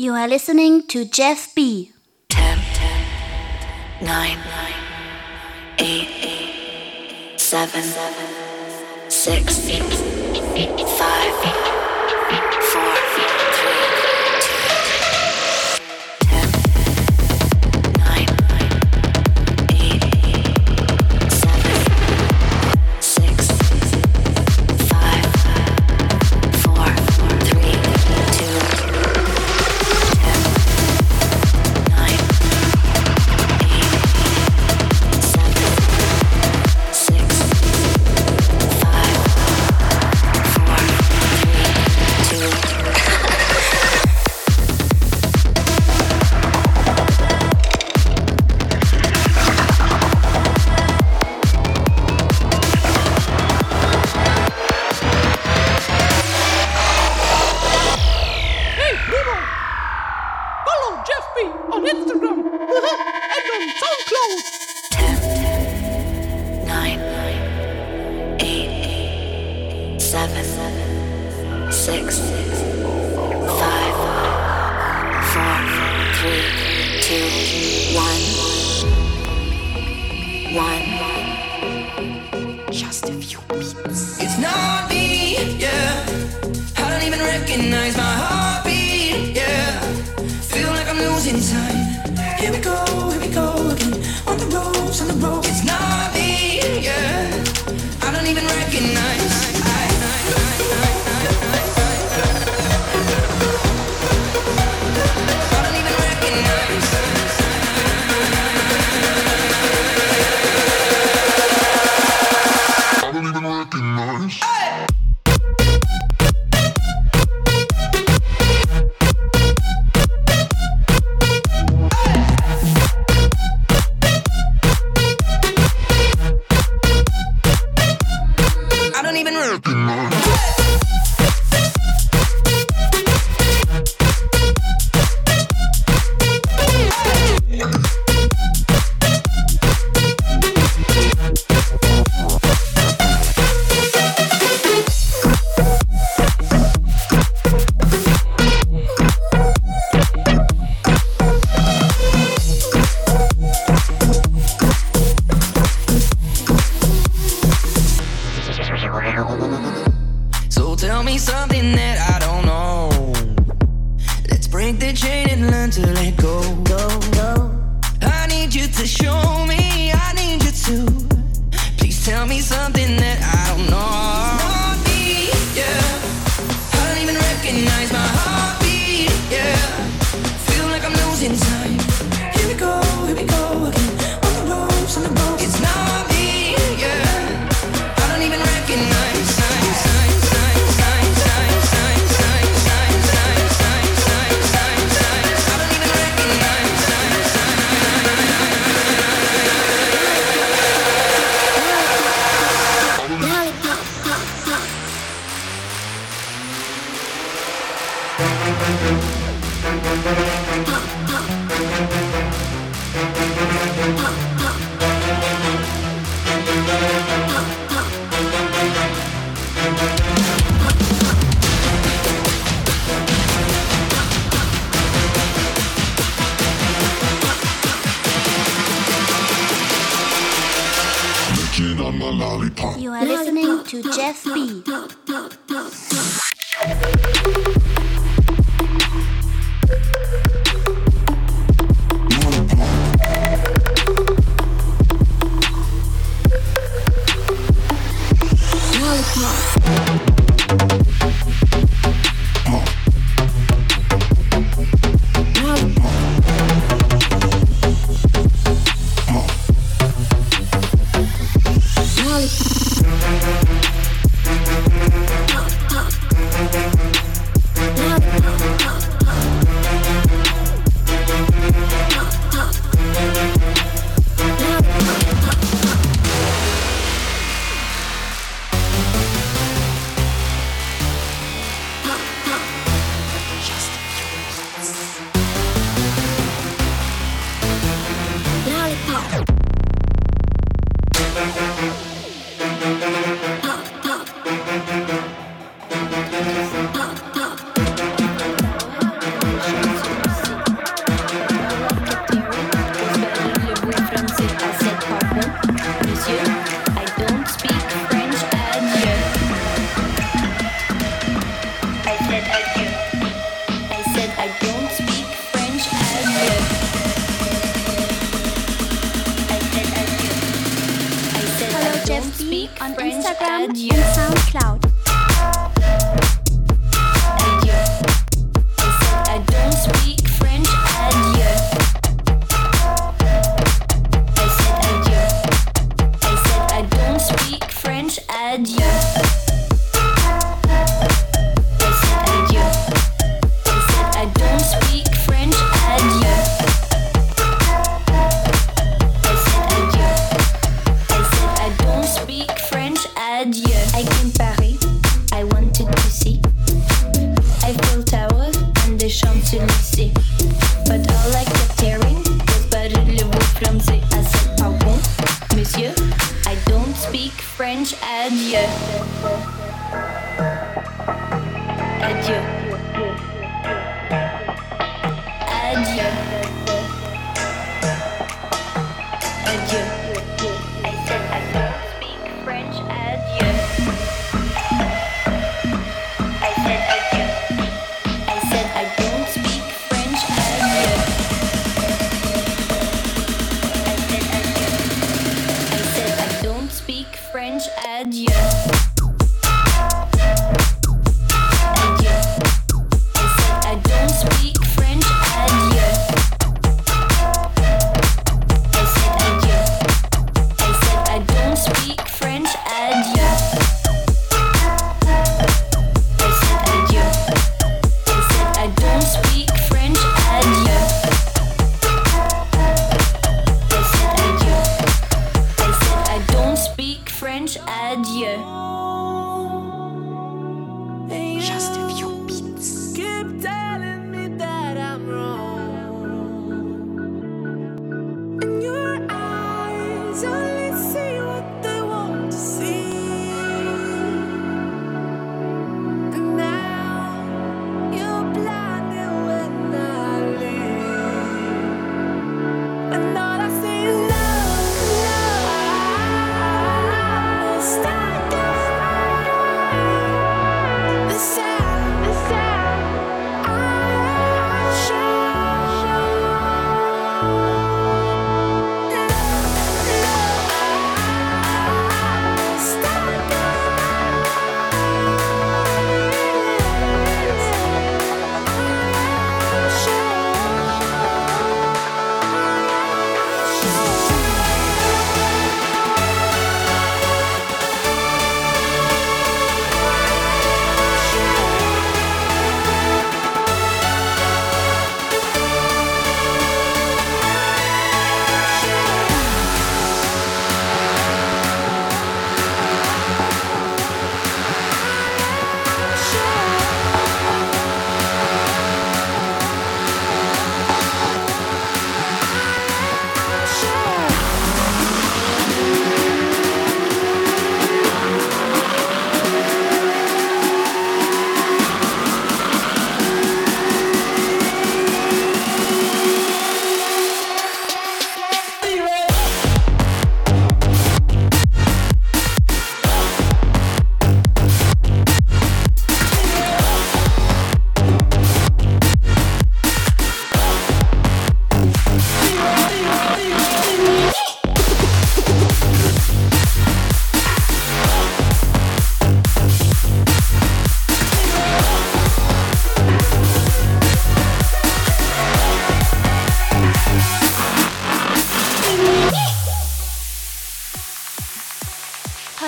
You are listening to Jeff B. 10, 10 9, 9 8, 8 7, 7 6, 5, 4, to Jeff B.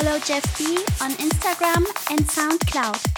Follow Jeff B on Instagram and SoundCloud.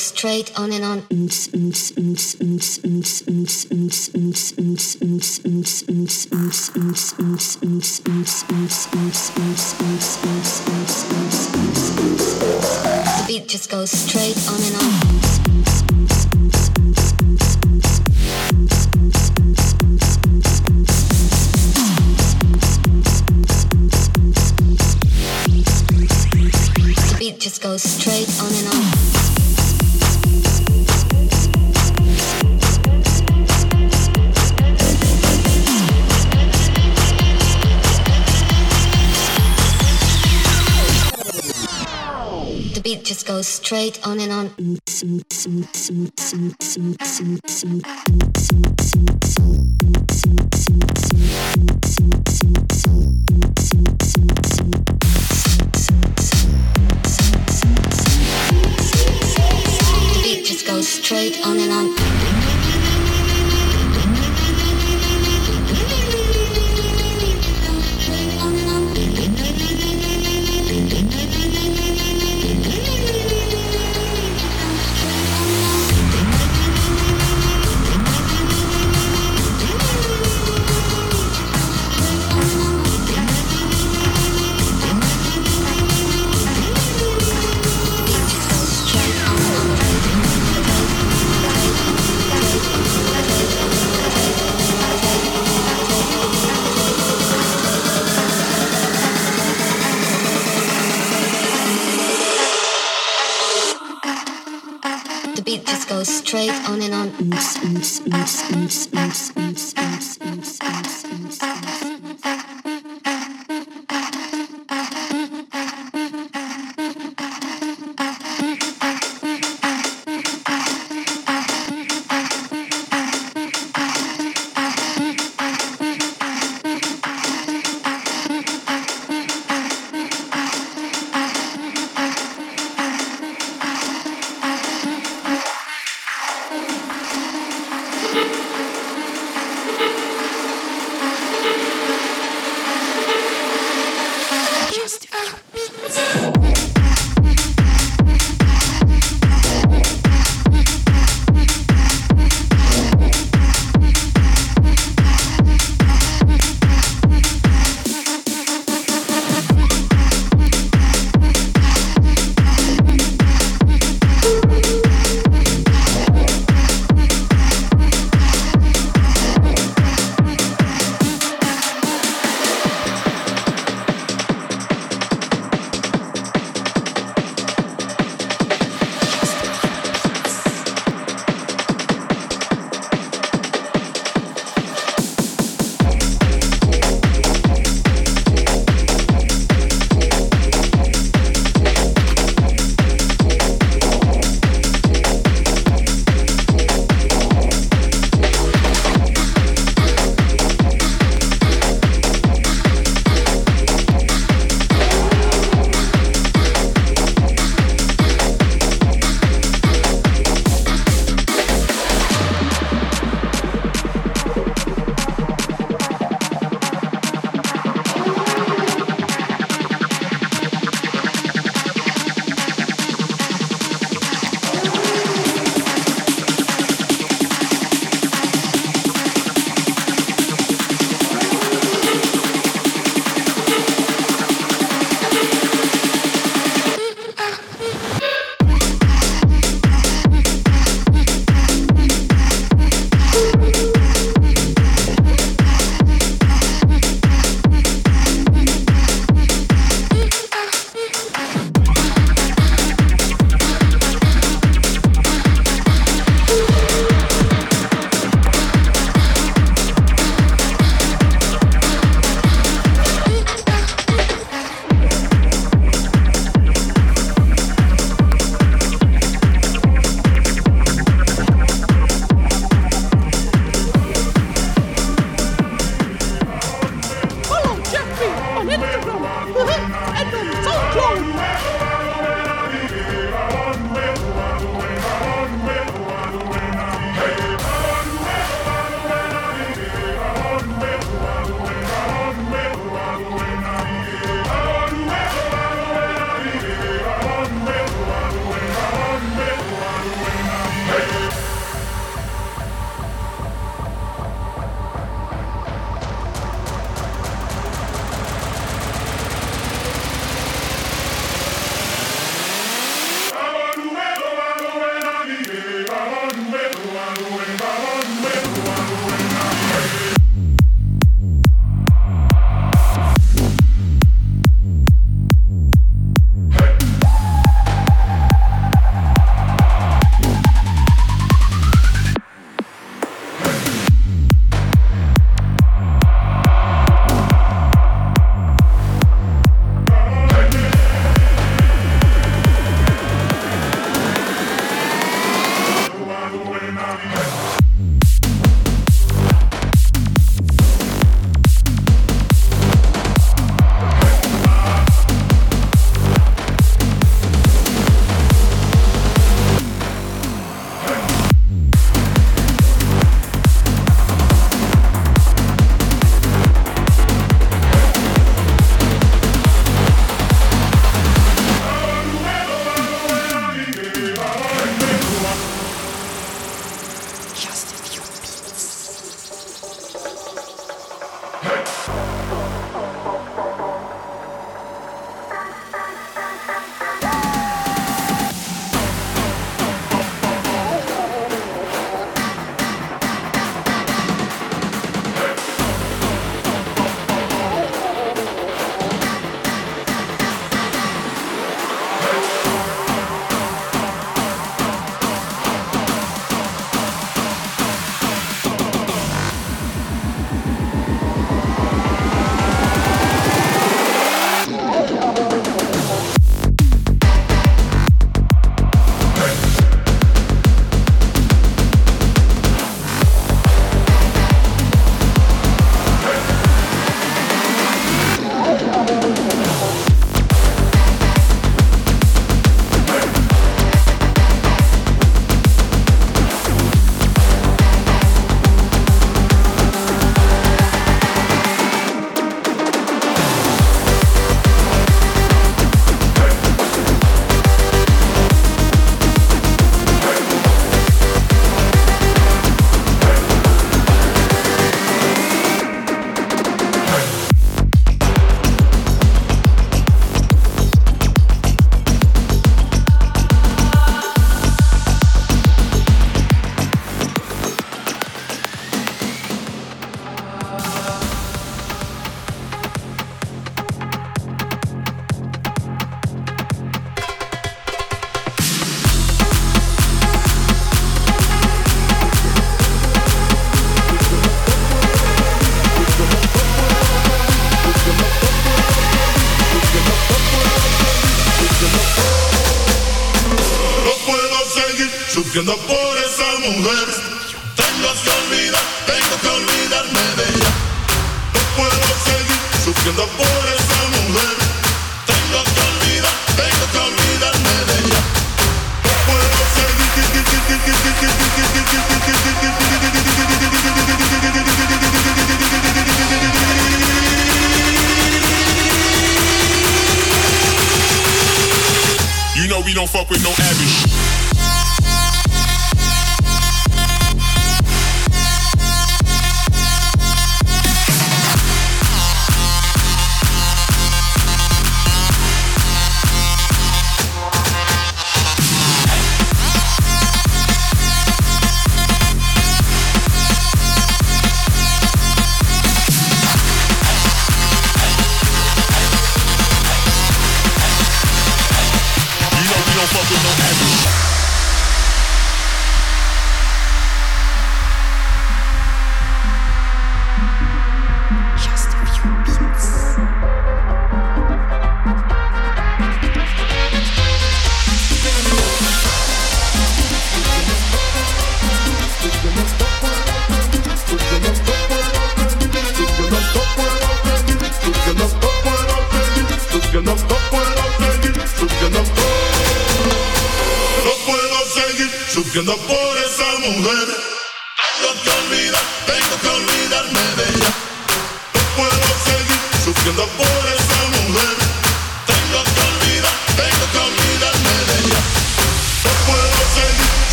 Straight on and on. The beat just goes straight on and on. Just goes straight on. Goes straight on and on. Straight on and on. Straight on and on.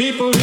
People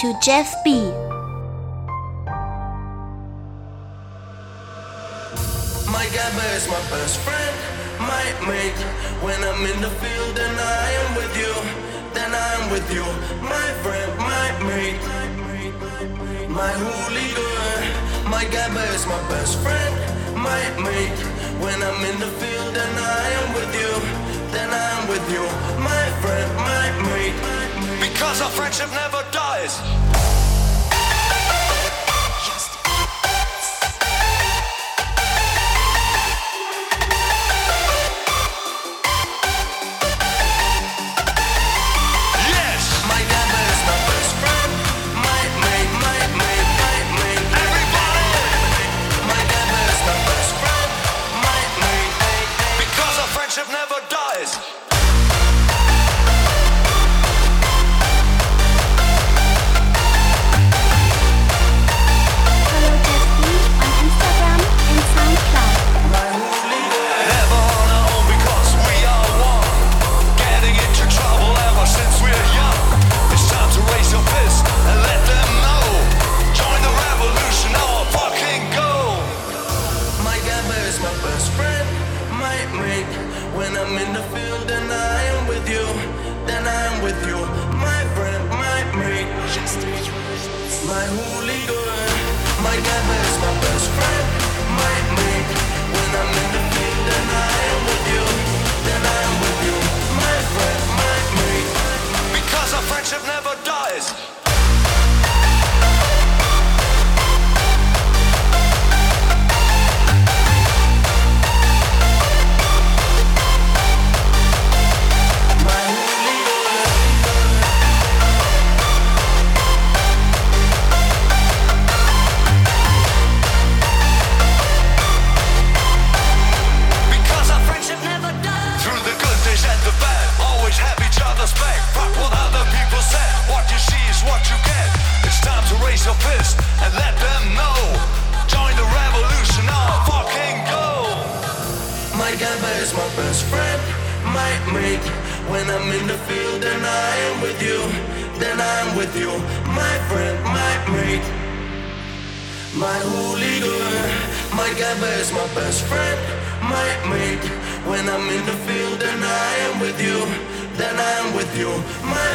to Jeff B.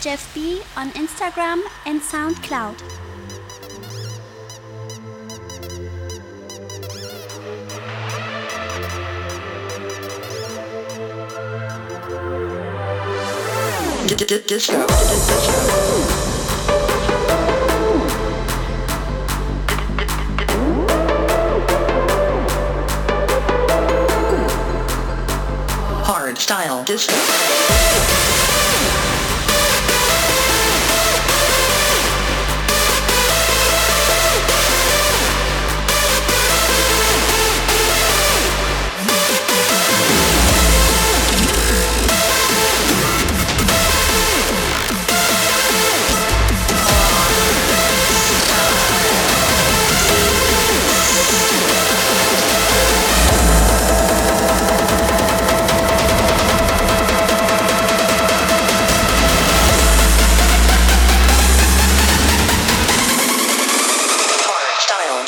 Jeff B on Instagram and SoundCloud. Disco. Style. Disco.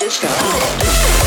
disco.